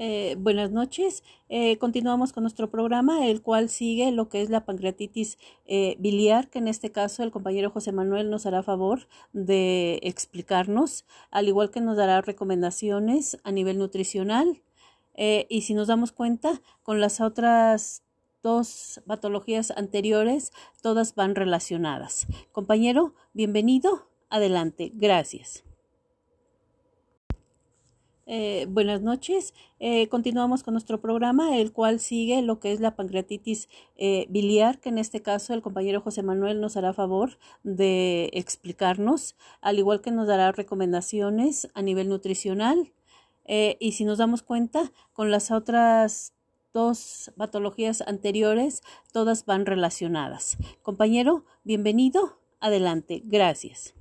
Eh, buenas noches. Eh, continuamos con nuestro programa, el cual sigue lo que es la pancreatitis eh, biliar, que en este caso el compañero José Manuel nos hará favor de explicarnos, al igual que nos dará recomendaciones a nivel nutricional. y si nos damos cuenta, con las otras dos patologías anteriores, todas van relacionadas. Compañero, bienvenido. Adelante. Gracias. Eh, buenas noches. Eh, continuamos con nuestro programa, el cual sigue lo que es la pancreatitis eh, biliar, que en este caso el compañero José Manuel nos hará favor de explicarnos, al igual que nos dará recomendaciones a nivel nutricional. y si nos damos cuenta, con las otras dos patologías anteriores, todas van relacionadas. Compañero, bienvenido. Adelante. Gracias.